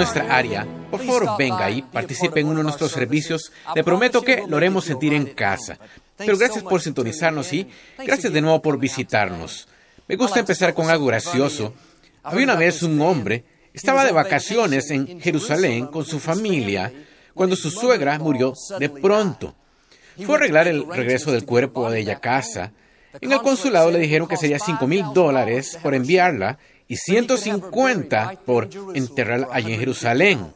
Nuestra área, por favor venga y participe en uno de nuestros servicios. Le prometo que lo haremos sentir en casa. Pero gracias por sintonizarnos y gracias de nuevo por visitarnos. Me gusta empezar con algo gracioso. Había una vez un hombre, estaba de vacaciones en Jerusalén con su familia cuando su suegra murió de pronto. Fue a arreglar el regreso del cuerpo a casa. En el consulado le dijeron que sería 5 mil dólares por enviarla y 150 por enterrarla allí en Jerusalén.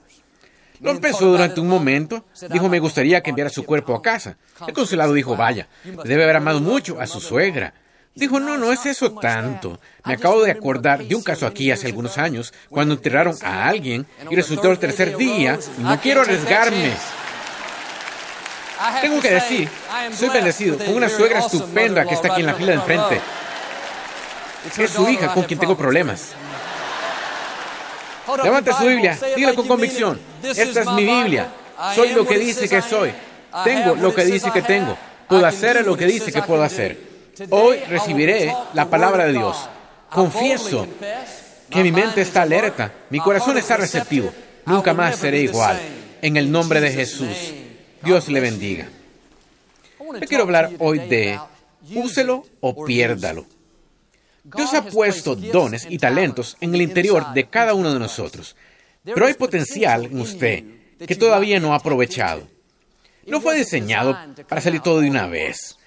Lo pensó durante un momento. Dijo, me gustaría que enviara su cuerpo a casa. El consulado dijo, vaya, debe haber amado mucho a su suegra. Dijo, no, no es eso tanto. Me acabo de acordar de un caso aquí hace algunos años, cuando enterraron a alguien y resultó el tercer día y no quiero arriesgarme. Tengo que decir, soy bendecido con una suegra estupenda que está aquí en la fila de enfrente. Es su hija con quien tengo problemas. Levante su Biblia, dígalo con convicción. Esta es mi Biblia. Soy lo que dice que soy. Tengo lo que dice que tengo. Puedo hacer lo que dice que puedo hacer. Hoy recibiré la palabra de Dios. Confieso que mi mente está alerta, mi corazón está receptivo. Nunca más seré igual. En el nombre de Jesús. Dios le bendiga. Yo quiero hablar hoy de úselo o piérdalo. Dios ha puesto dones y talentos en el interior de cada uno de nosotros, pero hay potencial en usted que todavía no ha aprovechado. No fue diseñado para salir todo de una vez.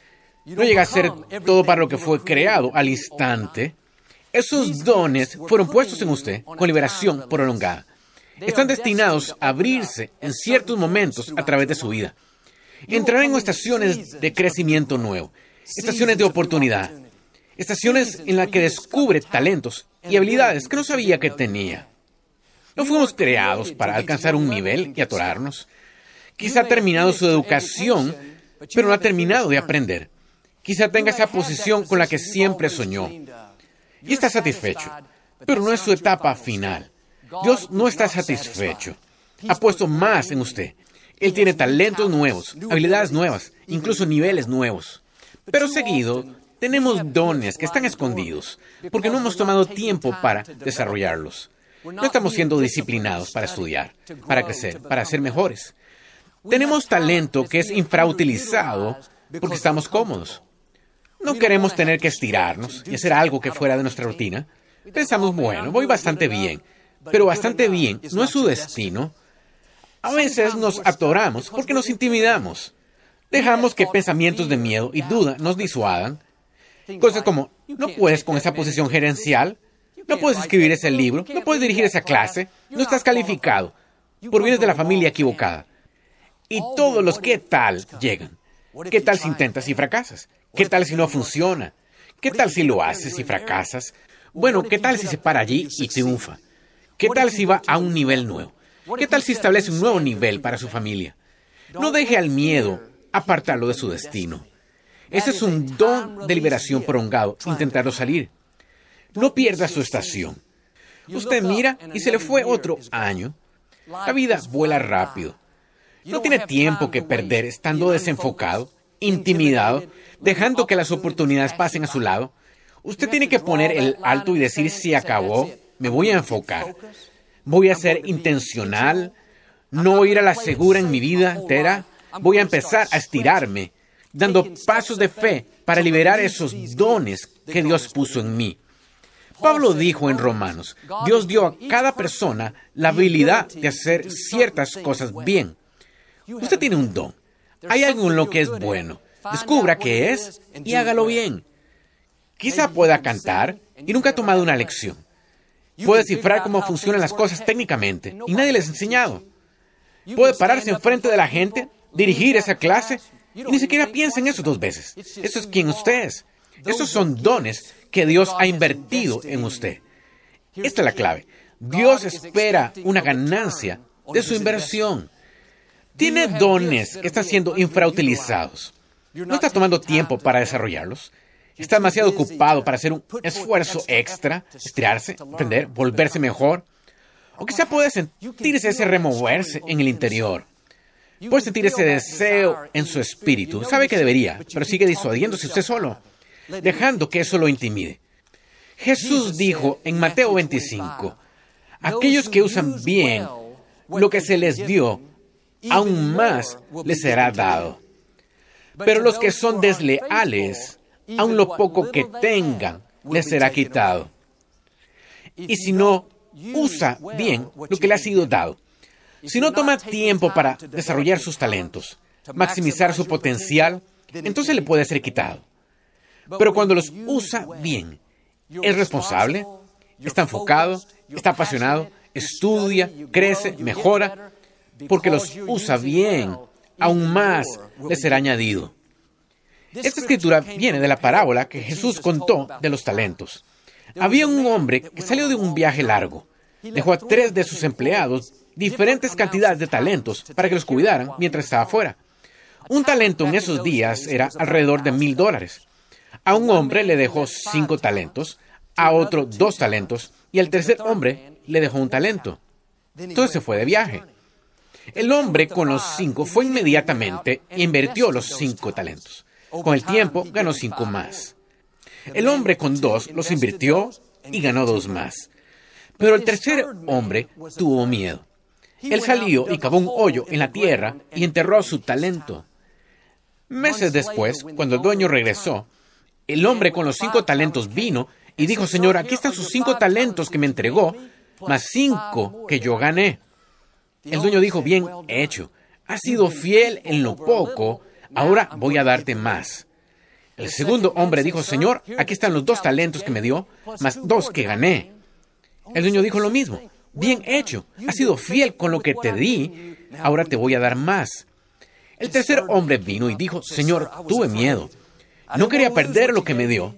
No llega a ser todo para lo que fue creado al instante. Esos dones fueron puestos en usted con liberación prolongada. Están destinados a abrirse en ciertos momentos a través de su vida. Entrarán en estaciones de crecimiento nuevo, estaciones de oportunidad, estaciones en las que descubre talentos y habilidades que no sabía que tenía. No fuimos creados para alcanzar un nivel y atorarnos. Quizá ha terminado su educación, pero no ha terminado de aprender. Quizá tenga esa posición con la que siempre soñó. Y está satisfecho, pero no es su etapa final. Dios no está satisfecho. Ha puesto más en usted. Él tiene talentos nuevos, habilidades nuevas, incluso niveles nuevos. Pero seguido, tenemos dones que están escondidos porque no hemos tomado tiempo para desarrollarlos. No estamos siendo disciplinados para estudiar, para crecer, para ser mejores. Tenemos talento que es infrautilizado porque estamos cómodos. No queremos tener que estirarnos y hacer algo que fuera de nuestra rutina. Pensamos, bueno, voy bastante bien, pero bastante bien no es su destino. A veces nos atoramos porque nos intimidamos. Dejamos que pensamientos de miedo y duda nos disuadan. Cosas como, no puedes con esa posición gerencial, no puedes escribir ese libro, no puedes dirigir esa clase, no estás calificado, por vienes de la familia equivocada. Y todos los qué tal llegan. ¿Qué tal si intentas y fracasas? ¿Qué tal si no funciona? ¿Qué tal si lo haces y fracasas? Bueno, ¿qué tal si se para allí y triunfa? ¿Qué tal si va a un nivel nuevo? ¿Qué tal si establece un nuevo nivel para su familia? No deje al miedo apartarlo de su destino. Ese es un don de liberación prolongado, intentarlo salir. No pierda su estación. Usted mira y se le fue otro año. La vida vuela rápido. No tiene tiempo que perder estando desenfocado, intimidado, dejando que las oportunidades pasen a su lado. Usted tiene que poner el alto y decir si acabó, me voy a enfocar. Voy a ser intencional, no ir a la segura en mi vida entera. Voy a empezar a estirarme, dando pasos de fe para liberar esos dones que Dios puso en mí. Pablo dijo en Romanos, Dios dio a cada persona la habilidad de hacer ciertas cosas bien. Usted tiene un don. Hay algo en lo que es bueno. Descubra qué es y hágalo bien. Quizá pueda cantar y nunca ha tomado una lección. Puede cifrar cómo funcionan las cosas técnicamente y nadie les ha enseñado. Puede pararse enfrente de la gente, dirigir esa clase y ni siquiera piensa en eso dos veces. Eso es quien usted es. Esos son dones que Dios ha invertido en usted. Esta es la clave. Dios espera una ganancia de su inversión. Tiene dones que están siendo infrautilizados. No está tomando tiempo para desarrollarlos. Está demasiado ocupado para hacer un esfuerzo extra, estirarse, aprender, volverse mejor. O quizá puede sentirse ese removerse en el interior. Puede sentir ese deseo en su espíritu. Sabe que debería, pero sigue disuadiéndose usted solo, dejando que eso lo intimide. Jesús dijo en Mateo 25, aquellos que usan bien lo que se les dio, aún más les será dado. Pero los que son desleales, aun lo poco que tengan, les será quitado. Y si no usa bien lo que le ha sido dado, si no toma tiempo para desarrollar sus talentos, maximizar su potencial, entonces le puede ser quitado. Pero cuando los usa bien, es responsable, está enfocado, está apasionado, estudia, crece, mejora, porque los usa bien, aún más le será añadido. Esta escritura viene de la parábola que Jesús contó de los talentos. Había un hombre que salió de un viaje largo. Dejó a tres de sus empleados diferentes cantidades de talentos para que los cuidaran mientras estaba fuera. Un talento en esos días era alrededor de mil dólares. A un hombre le dejó cinco talentos, a otro dos talentos y al tercer hombre le dejó un talento. Entonces se fue de viaje. El hombre con los cinco fue inmediatamente e invirtió los cinco talentos. Con el tiempo ganó cinco más. El hombre con dos los invirtió y ganó dos más. Pero el tercer hombre tuvo miedo. Él salió y cavó un hoyo en la tierra y enterró su talento. Meses después, cuando el dueño regresó, el hombre con los cinco talentos vino y dijo, Señor, aquí están sus cinco talentos que me entregó, más cinco que yo gané. El dueño dijo, bien hecho, has sido fiel en lo poco, ahora voy a darte más. El segundo hombre dijo, Señor, aquí están los dos talentos que me dio, más dos que gané. El dueño dijo lo mismo, bien hecho, has sido fiel con lo que te di, ahora te voy a dar más. El tercer hombre vino y dijo, Señor, tuve miedo. No quería perder lo que me dio.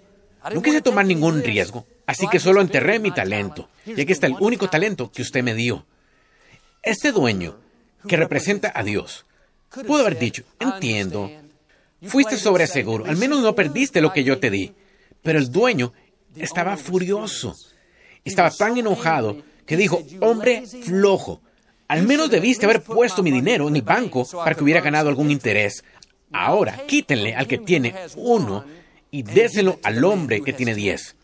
No quise tomar ningún riesgo, así que solo enterré mi talento. Y aquí está el único talento que usted me dio. Este dueño, que representa a Dios, pudo haber dicho, entiendo, fuiste sobre seguro, al menos no perdiste lo que yo te di. Pero el dueño estaba furioso, estaba tan enojado que dijo, hombre flojo, al menos debiste haber puesto mi dinero en el banco para que hubiera ganado algún interés. Ahora, quítenle al que tiene uno y déselo al hombre que tiene diez.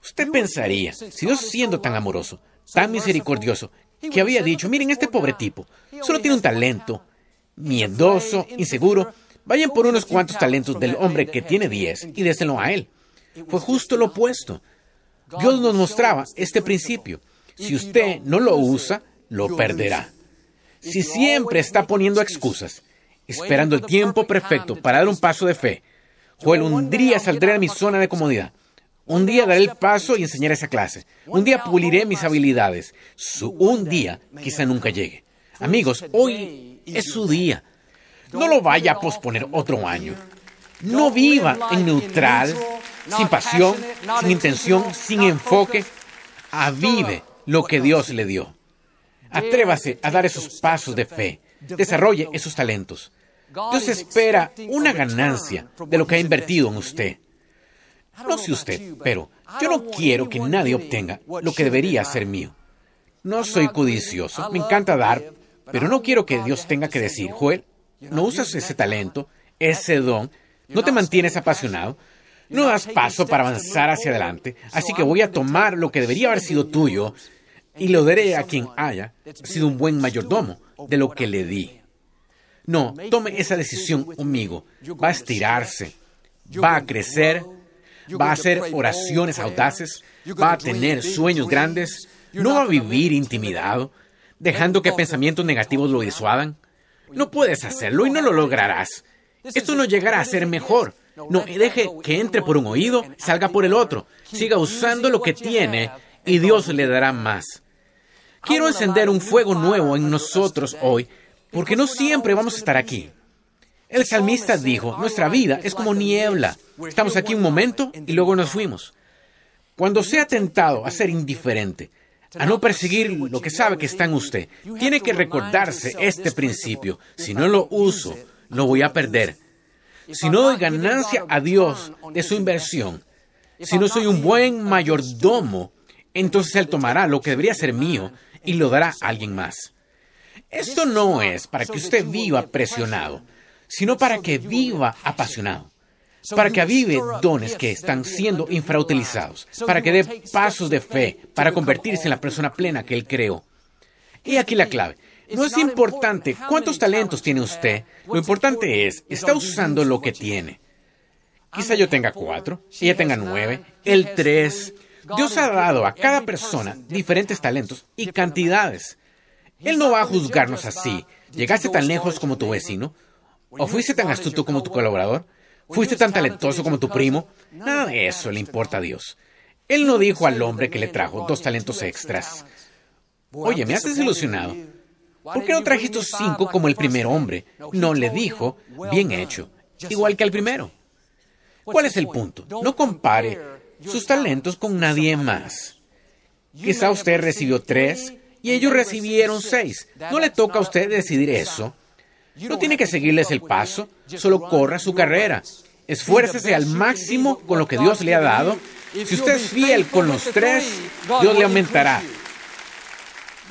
Usted pensaría, si Dios siendo tan amoroso, tan misericordioso, que había dicho, miren, este pobre tipo solo tiene un talento, miedoso, inseguro, vayan por unos cuantos talentos del hombre que tiene diez y déselo a él. Fue justo lo opuesto. Dios nos mostraba este principio. Si usted no lo usa, lo perderá. Si siempre está poniendo excusas, esperando el tiempo perfecto para dar un paso de fe, Joel, un día saldré de mi zona de comodidad. Un día daré el paso y enseñaré esa clase. Un día puliré mis habilidades. Su un día quizá nunca llegue. Amigos, hoy es su día. No lo vaya a posponer otro año. No viva en neutral, sin pasión, sin intención, sin enfoque. Avive lo que Dios le dio. Atrévase a dar esos pasos de fe. Desarrolle esos talentos. Dios espera una ganancia de lo que ha invertido en usted. No sé usted, pero yo no quiero que nadie obtenga lo que debería ser mío. No soy codicioso, me encanta dar, pero no quiero que Dios tenga que decir, Joel, no usas ese talento, ese don, no te mantienes apasionado, no das paso para avanzar hacia adelante, así que voy a tomar lo que debería haber sido tuyo y lo daré a quien haya sido un buen mayordomo de lo que le di. No, tome esa decisión conmigo. Va a estirarse, va a crecer, va a hacer oraciones audaces, va a tener sueños grandes, no va a vivir intimidado, dejando que pensamientos negativos lo disuadan. No puedes hacerlo y no lo lograrás. Esto no llegará a ser mejor. No, deje que entre por un oído, salga por el otro. Siga usando lo que tiene y Dios le dará más. Quiero encender un fuego nuevo en nosotros hoy porque no siempre vamos a estar aquí. El salmista dijo, nuestra vida es como niebla. Estamos aquí un momento y luego nos fuimos. Cuando sea tentado a ser indiferente, a no perseguir lo que sabe que está en usted, tiene que recordarse este principio. Si no lo uso, lo voy a perder. Si no doy ganancia a Dios de su inversión, si no soy un buen mayordomo, entonces Él tomará lo que debería ser mío y lo dará a alguien más. Esto no es para que usted viva presionado, sino para que viva apasionado, para que avive dones que están siendo infrautilizados, para que dé pasos de fe, para convertirse en la persona plena que Él creó. Y aquí la clave. No es importante cuántos talentos tiene usted, lo importante es, está usando lo que tiene. Quizá yo tenga cuatro, ella tenga nueve, él tres. Dios ha dado a cada persona diferentes talentos y cantidades. Él no va a juzgarnos así. ¿Llegaste tan lejos como tu vecino? ¿O fuiste tan astuto como tu colaborador? ¿Fuiste tan talentoso como tu primo? Nada de eso le importa a Dios. Él no dijo al hombre que le trajo dos talentos extras. Oye, me has desilusionado. ¿Por qué no trajiste cinco como el primer hombre? No le dijo, bien hecho, igual que al primero. ¿Cuál es el punto? No compare sus talentos con nadie más. Quizá usted recibió tres y ellos recibieron seis. No le toca a usted decidir eso. No tiene que seguirles el paso, solo corra su carrera. Esfuércese al máximo con lo que Dios le ha dado. Si usted es fiel con los tres, Dios le aumentará.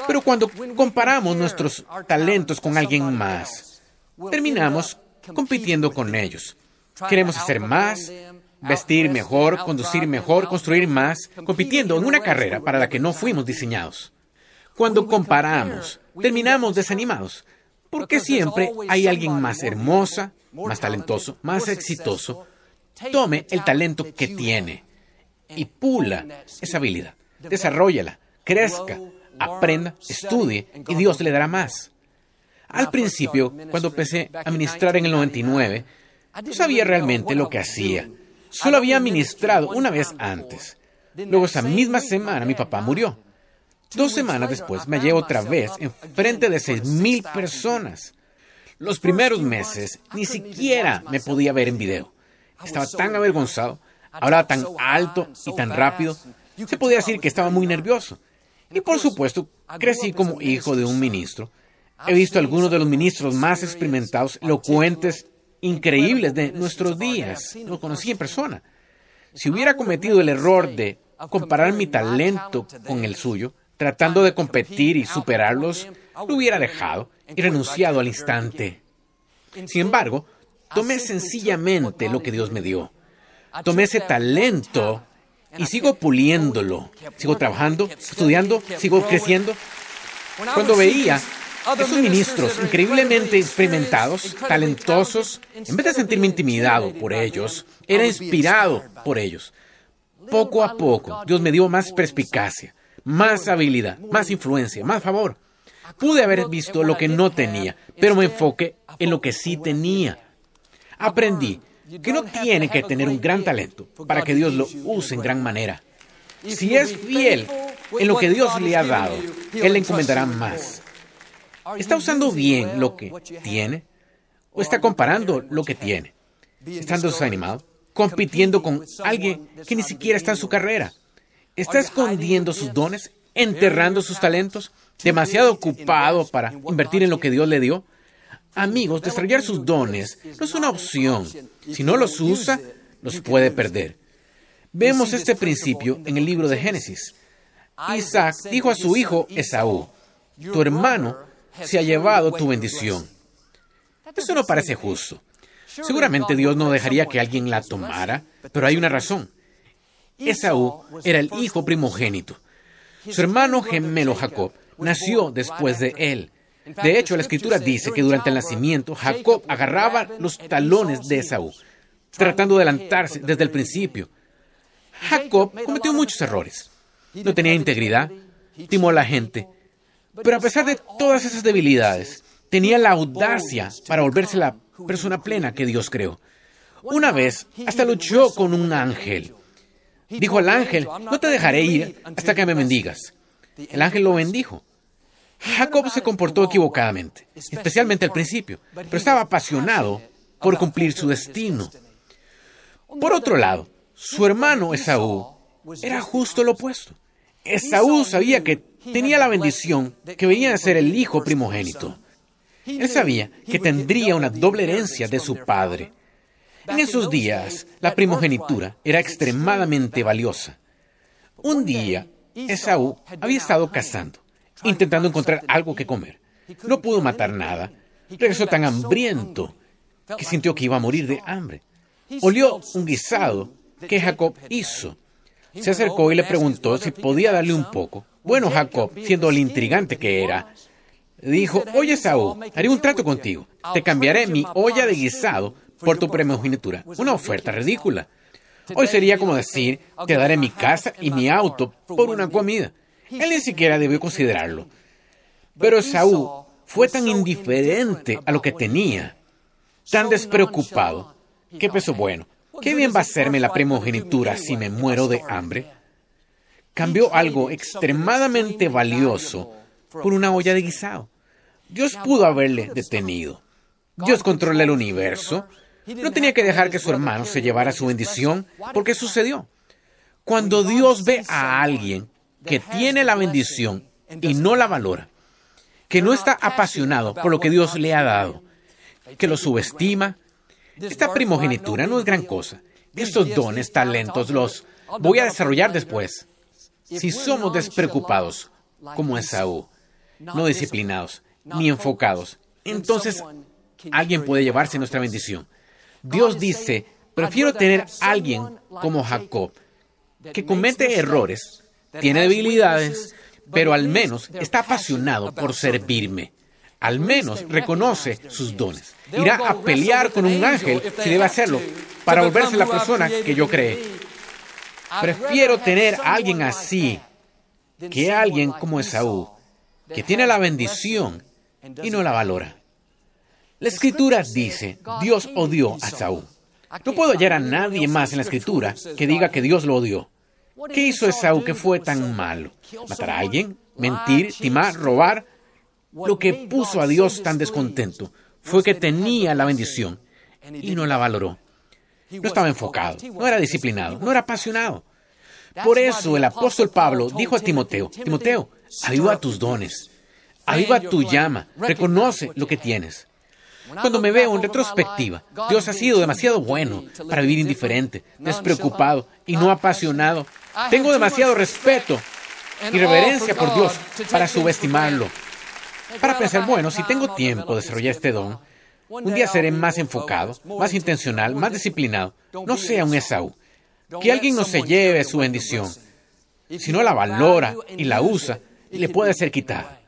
Pero cuando comparamos nuestros talentos con alguien más, terminamos compitiendo con ellos. Queremos hacer más, vestir mejor, conducir mejor, construir más, compitiendo en una carrera para la que no fuimos diseñados. Cuando comparamos, terminamos desanimados, porque siempre hay alguien más hermosa, más talentoso, más exitoso. Tome el talento que tiene y pula esa habilidad, desarrollala, crezca, aprenda, estudie y Dios le dará más. Al principio, cuando empecé a ministrar en el 99, no sabía realmente lo que hacía. Solo había ministrado una vez antes. Luego esa misma semana mi papá murió. Dos semanas después me hallé otra vez en frente de seis mil personas. Los primeros meses ni siquiera me podía ver en video. Estaba tan avergonzado, hablaba tan alto y tan rápido. Se podía decir que estaba muy nervioso. Y por supuesto, crecí como hijo de un ministro. He visto algunos de los ministros más experimentados, elocuentes, increíbles de nuestros días. Lo conocí en persona. Si hubiera cometido el error de comparar mi talento con el suyo, tratando de competir y superarlos, lo hubiera dejado y renunciado al instante. Sin embargo, tomé sencillamente lo que Dios me dio. Tomé ese talento y sigo puliéndolo. Sigo trabajando, estudiando, sigo creciendo. Cuando veía esos ministros increíblemente experimentados, talentosos, en vez de sentirme intimidado por ellos, era inspirado por ellos. Poco a poco, Dios me dio más perspicacia, más habilidad, más influencia, más favor. Pude haber visto lo que no tenía, pero me enfoqué en lo que sí tenía. Aprendí que no tiene que tener un gran talento para que Dios lo use en gran manera. Si es fiel en lo que Dios le ha dado, Él le encomendará más. ¿Está usando bien lo que tiene? ¿O está comparando lo que tiene? ¿Estando desanimado? ¿Compitiendo con alguien que ni siquiera está en su carrera? ¿Está escondiendo sus dones? ¿Enterrando sus talentos? ¿Demasiado ocupado para invertir en lo que Dios le dio? Amigos, desarrollar sus dones no es una opción. Si no los usa, los puede perder. Vemos este principio en el libro de Génesis. Isaac dijo a su hijo Esaú, tu hermano se ha llevado tu bendición. Eso no parece justo. Seguramente Dios no dejaría que alguien la tomara, pero hay una razón. Esaú era el hijo primogénito. Su hermano gemelo Jacob nació después de él. De hecho, la escritura dice que durante el nacimiento Jacob agarraba los talones de Esaú, tratando de adelantarse desde el principio. Jacob cometió muchos errores. No tenía integridad, timó a la gente, pero a pesar de todas esas debilidades, tenía la audacia para volverse la persona plena que Dios creó. Una vez, hasta luchó con un ángel. Dijo al ángel, no te dejaré ir hasta que me bendigas. El ángel lo bendijo. Jacob se comportó equivocadamente, especialmente al principio, pero estaba apasionado por cumplir su destino. Por otro lado, su hermano Esaú era justo lo opuesto. Esaú sabía que tenía la bendición que venía a ser el hijo primogénito. Él sabía que tendría una doble herencia de su padre. En esos días, la primogenitura era extremadamente valiosa. Un día, Esaú había estado cazando, intentando encontrar algo que comer. No pudo matar nada. Regresó tan hambriento que sintió que iba a morir de hambre. Olió un guisado que Jacob hizo. Se acercó y le preguntó si podía darle un poco. Bueno, Jacob, siendo el intrigante que era, dijo, oye Esaú, haré un trato contigo. Te cambiaré mi olla de guisado por tu primogenitura. Una oferta ridícula. Hoy sería como decir, te daré mi casa y mi auto por una comida. Él ni siquiera debió considerarlo. Pero Esaú fue tan indiferente a lo que tenía, tan despreocupado, que pensó, bueno, qué bien va a serme la primogenitura si me muero de hambre. Cambió algo extremadamente valioso por una olla de guisado. Dios pudo haberle detenido. Dios controla el universo. No tenía que dejar que su hermano se llevara su bendición, porque sucedió. Cuando Dios ve a alguien que tiene la bendición y no la valora, que no está apasionado por lo que Dios le ha dado, que lo subestima, esta primogenitura no es gran cosa. Estos dones, talentos, los voy a desarrollar después. Si somos despreocupados, como Esaú, no disciplinados, ni enfocados, entonces alguien puede llevarse nuestra bendición. Dios dice, prefiero tener a alguien como Jacob, que comete errores, tiene debilidades, pero al menos está apasionado por servirme. Al menos reconoce sus dones. Irá a pelear con un ángel si debe hacerlo para volverse la persona que yo creé. Prefiero tener a alguien así que alguien como Esaú, que tiene la bendición y no la valora. La escritura dice, Dios odió a Saúl. No puedo hallar a nadie más en la escritura que diga que Dios lo odió. ¿Qué hizo Esaú que fue tan malo? ¿Matar a alguien? ¿Mentir? ¿Timar? ¿Robar? Lo que puso a Dios tan descontento fue que tenía la bendición y no la valoró. No estaba enfocado, no era disciplinado, no era apasionado. Por eso el apóstol Pablo dijo a Timoteo, Timoteo, aviva tus dones, aviva tu llama, reconoce lo que tienes. Cuando me veo en retrospectiva, Dios ha sido demasiado bueno para vivir indiferente, despreocupado y no apasionado. Tengo demasiado respeto y reverencia por Dios para subestimarlo. Para pensar, bueno, si tengo tiempo de desarrollar este don, un día seré más enfocado, más intencional, más disciplinado. No sea un Esaú. Que alguien no se lleve su bendición. Si no la valora y la usa, le puede ser quitada.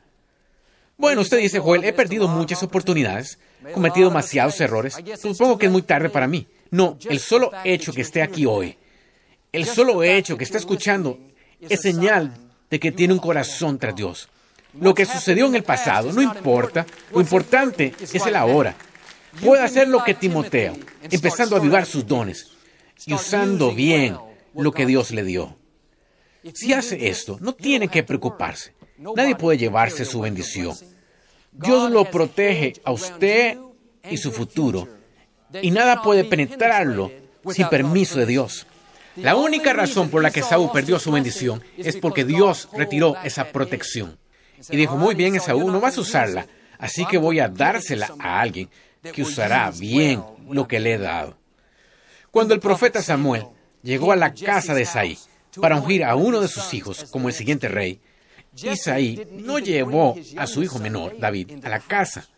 Bueno, usted dice, Joel, he perdido muchas oportunidades, cometido demasiados errores. Supongo que es muy tarde para mí. No, el solo hecho que esté aquí hoy, el solo hecho que está escuchando, es señal de que tiene un corazón tras Dios. Lo que sucedió en el pasado no importa, lo importante es el ahora. Puede hacer lo que Timoteo, empezando a avivar sus dones y usando bien lo que Dios le dio. Si hace esto, no tiene que preocuparse. Nadie puede llevarse su bendición. Dios lo protege a usted y su futuro, y nada puede penetrarlo sin permiso de Dios. La única razón por la que Saúl perdió su bendición es porque Dios retiró esa protección. Y dijo, muy bien, Esaú, no vas a usarla, así que voy a dársela a alguien que usará bien lo que le he dado. Cuando el profeta Samuel llegó a la casa de Isaí para ungir a uno de sus hijos como el siguiente rey, Isaí no llevó a su hijo menor, David, a la casa.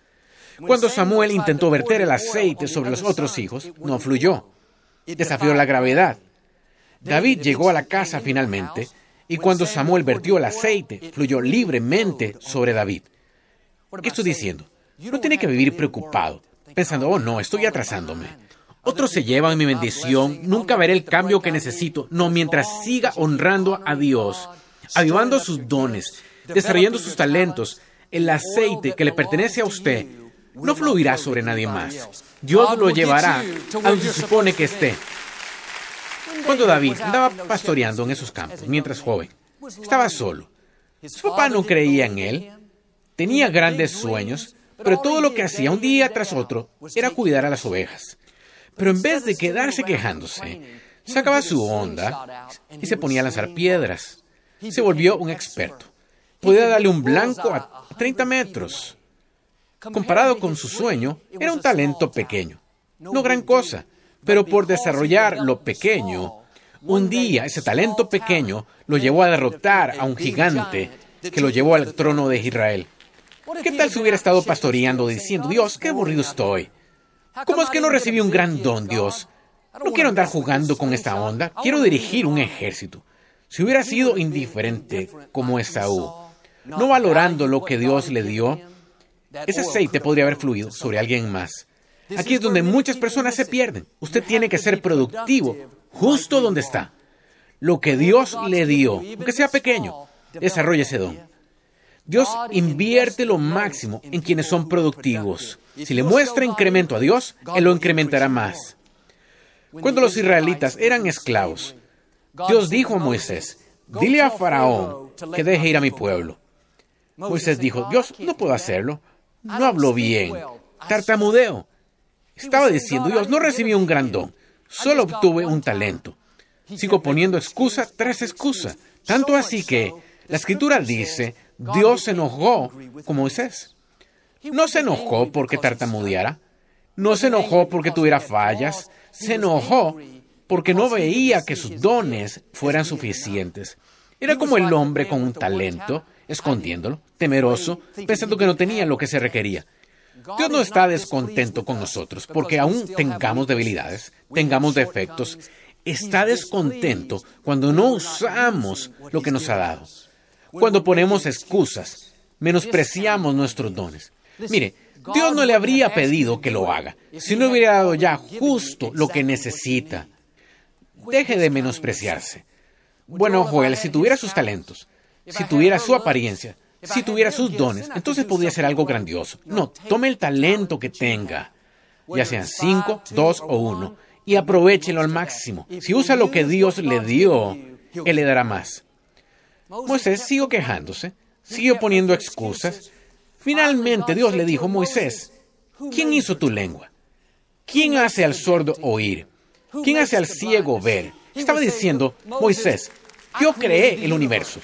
Cuando Samuel intentó verter el aceite sobre los otros hijos, no fluyó. Desafió la gravedad. David llegó a la casa finalmente y cuando Samuel vertió el aceite, fluyó libremente sobre David. ¿Qué estoy diciendo? No tiene que vivir preocupado, pensando, oh no, estoy atrasándome. Otros se llevan mi bendición, nunca veré el cambio que necesito. No, mientras siga honrando a Dios, avivando sus dones, desarrollando sus talentos, el aceite que le pertenece a usted no fluirá sobre nadie más. Dios lo llevará a donde se supone que esté. Cuando David andaba pastoreando en esos campos, mientras joven, estaba solo. Su papá no creía en él, tenía grandes sueños, pero todo lo que hacía un día tras otro era cuidar a las ovejas. Pero en vez de quedarse quejándose, Sacaba su onda y se ponía a lanzar piedras. Se volvió un experto. Podía darle un blanco a 30 metros. Comparado con su sueño, era un talento pequeño. No gran cosa, pero por desarrollar lo pequeño, un día ese talento pequeño lo llevó a derrotar a un gigante que lo llevó al trono de Israel. ¿Qué tal si hubiera estado pastoreando diciendo, Dios, qué aburrido estoy? ¿Cómo es que no recibí un gran don, Dios? No quiero andar jugando con esta onda, quiero dirigir un ejército. Si hubiera sido indiferente como Esaú, no valorando lo que Dios le dio, ese aceite podría haber fluido sobre alguien más. Aquí es donde muchas personas se pierden. Usted tiene que ser productivo justo donde está. Lo que Dios le dio, aunque sea pequeño, desarrolle ese don. Dios invierte lo máximo en quienes son productivos. Si le muestra incremento a Dios, Él lo incrementará más. Cuando los israelitas eran esclavos, Dios dijo a Moisés, dile a Faraón que deje ir a mi pueblo. Moisés dijo, Dios, no puedo hacerlo. No habló bien. Tartamudeo. Estaba diciendo, Dios, no recibí un gran don. Solo obtuve un talento. Sigo poniendo excusa tras excusa. Tanto así que la escritura dice, Dios se enojó con Moisés. No se enojó porque tartamudeara. No se enojó porque tuviera fallas. Se enojó porque no veía que sus dones fueran suficientes. Era como el hombre con un talento, escondiéndolo, temeroso, pensando que no tenía lo que se requería. Dios no está descontento con nosotros porque aún tengamos debilidades, tengamos defectos. Está descontento cuando no usamos lo que nos ha dado. Cuando ponemos excusas, menospreciamos nuestros dones. Mire, Dios no le habría pedido que lo haga si no hubiera dado ya justo lo que necesita. Deje de menospreciarse. Bueno, Joel, si tuviera sus talentos, si tuviera su apariencia, si tuviera sus dones, entonces podría ser algo grandioso. No, tome el talento que tenga, ya sean cinco, dos o uno, y aprovechelo al máximo. Si usa lo que Dios le dio, Él le dará más. Moisés siguió quejándose, siguió poniendo excusas. Finalmente Dios le dijo, Moisés, ¿quién hizo tu lengua? ¿Quién hace al sordo oír? ¿Quién hace al ciego ver? Estaba diciendo, Moisés, yo creé el universo.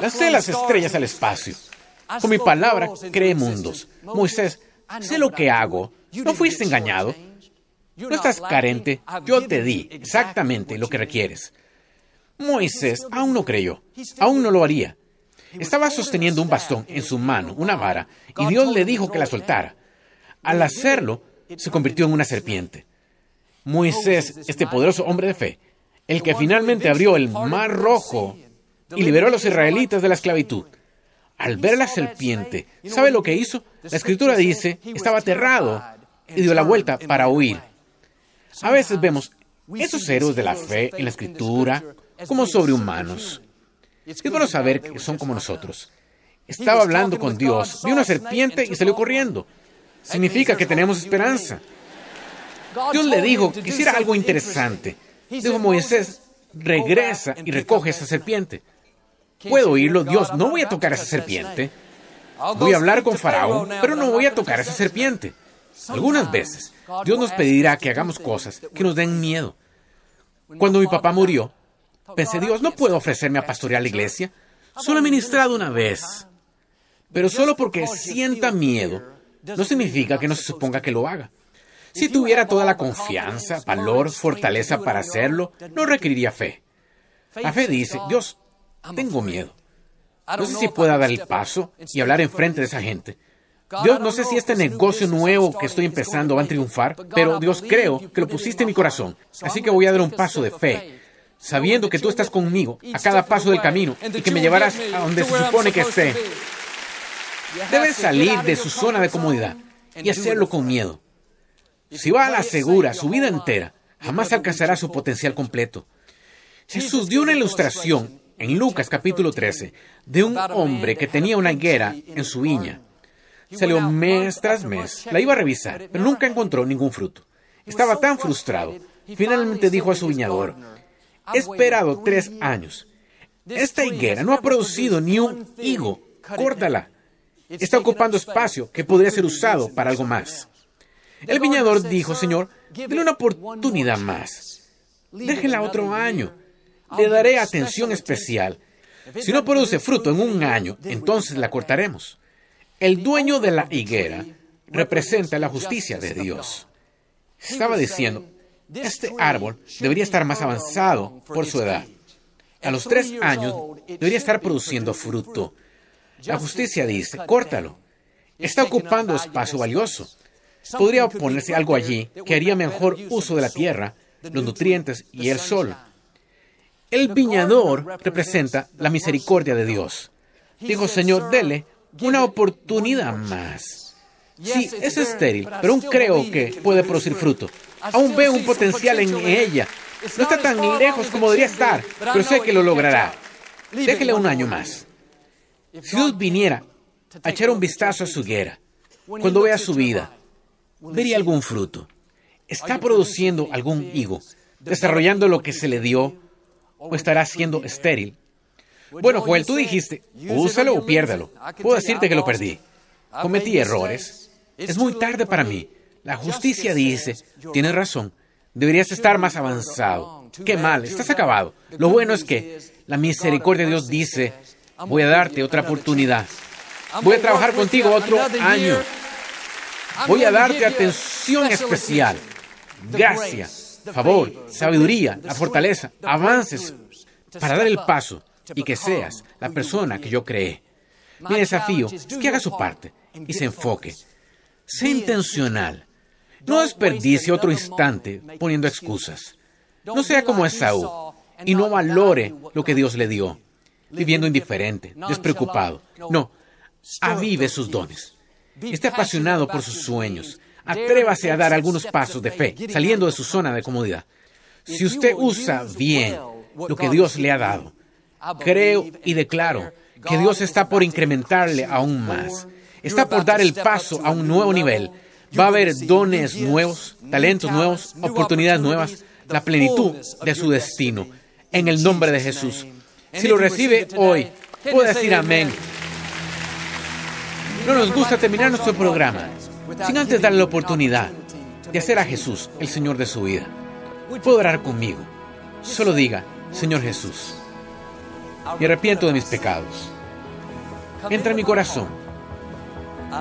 Lancé las estrellas al espacio. Con mi palabra creé mundos. Moisés, sé lo que hago. No fuiste engañado. No estás carente. Yo te di exactamente lo que requieres. Moisés aún no creyó. Aún no lo haría. Estaba sosteniendo un bastón en su mano, una vara, y Dios le dijo que la soltara. Al hacerlo, se convirtió en una serpiente. Moisés, este poderoso hombre de fe, el que finalmente abrió el mar rojo y liberó a los israelitas de la esclavitud. Al ver la serpiente, ¿sabe lo que hizo? La escritura dice, estaba aterrado y dio la vuelta para huir. A veces vemos esos héroes de la fe en la escritura como sobrehumanos. Es bueno saber que son como nosotros. Estaba hablando con Dios, vio una serpiente y salió corriendo. Significa que tenemos esperanza. Dios le dijo que hiciera algo interesante. Dijo Moisés, regresa y recoge esa serpiente. Puedo oírlo, Dios, no voy a tocar esa serpiente. Voy a hablar con Faraón, pero no voy a tocar esa serpiente. Algunas veces, Dios nos pedirá que hagamos cosas que nos den miedo. Cuando mi papá murió, pensé, Dios, no puedo ofrecerme a pastorear la iglesia. Solo he ministrado una vez. Pero solo porque sienta miedo, no significa que no se suponga que lo haga. Si tuviera toda la confianza, valor, fortaleza para hacerlo, no requeriría fe. La fe dice, Dios, tengo miedo. No sé si pueda dar el paso y hablar enfrente de esa gente. Dios, no sé si este negocio nuevo que estoy empezando va a triunfar, pero Dios creo que lo pusiste en mi corazón. Así que voy a dar un paso de fe, sabiendo que tú estás conmigo a cada paso del camino y que me llevarás a donde se supone que esté. Debe salir de su zona de comodidad y hacerlo con miedo. Si va a la segura su vida entera, jamás alcanzará su potencial completo. Jesús dio una ilustración en Lucas capítulo 13 de un hombre que tenía una higuera en su viña. Salió mes tras mes, la iba a revisar, pero nunca encontró ningún fruto. Estaba tan frustrado. Finalmente dijo a su viñador, he esperado tres años. Esta higuera no ha producido ni un higo. Córtala. Está ocupando espacio que podría ser usado para algo más. El viñador dijo, Señor, denle una oportunidad más. Déjela otro año. Le daré atención especial. Si no produce fruto en un año, entonces la cortaremos. El dueño de la higuera representa la justicia de Dios. Estaba diciendo, este árbol debería estar más avanzado por su edad. A los tres años debería estar produciendo fruto. La justicia dice, córtalo. Está ocupando espacio valioso. Podría ponerse algo allí que haría mejor uso de la tierra, los nutrientes y el sol. El viñador representa la misericordia de Dios. Dijo, Señor, dele una oportunidad más. Sí, es estéril, pero aún creo que puede producir fruto. Aún veo un potencial en ella. No está tan lejos como debería estar, pero sé que lo logrará. Déjele un año más. Si Dios viniera a echar un vistazo a su higuera, cuando vea su vida, vería algún fruto. ¿Está produciendo algún higo? ¿Desarrollando lo que se le dio? ¿O estará siendo estéril? Bueno, Joel, tú dijiste, úsalo o piérdalo. Puedo decirte que lo perdí. Cometí errores. Es muy tarde para mí. La justicia dice, tienes razón, deberías estar más avanzado. Qué mal, estás acabado. Lo bueno es que la misericordia de Dios dice, voy a darte otra oportunidad. Voy a trabajar contigo otro año. Voy a darte atención especial. Gracia, favor, sabiduría, la fortaleza, avances para dar el paso y que seas la persona que yo creé. Mi desafío es que haga su parte y se enfoque. Sé intencional. No desperdicie otro instante poniendo excusas. No sea como Esaú y no valore lo que Dios le dio, viviendo indiferente, despreocupado. No, avive sus dones. Esté apasionado por sus sueños. Atrévase a dar algunos pasos de fe, saliendo de su zona de comodidad. Si usted usa bien lo que Dios le ha dado, creo y declaro que Dios está por incrementarle aún más. Está por dar el paso a un nuevo nivel. Va a haber dones nuevos, talentos nuevos, oportunidades nuevas, la plenitud de su destino. En el nombre de Jesús. Si lo recibe hoy, puede decir amén. No nos gusta terminar nuestro programa sin antes darle la oportunidad de hacer a Jesús el Señor de su vida. Puede orar conmigo. Solo diga, Señor Jesús, me arrepiento de mis pecados. Entra en mi corazón.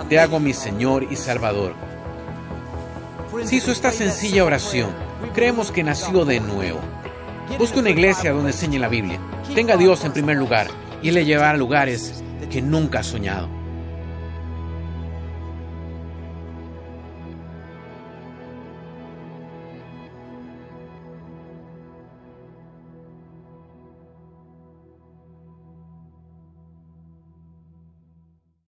Te hago mi Señor y Salvador. Si hizo esta sencilla oración, creemos que nació de nuevo. Busque una iglesia donde enseñe la Biblia. Tenga a Dios en primer lugar y le llevará a lugares que nunca ha soñado.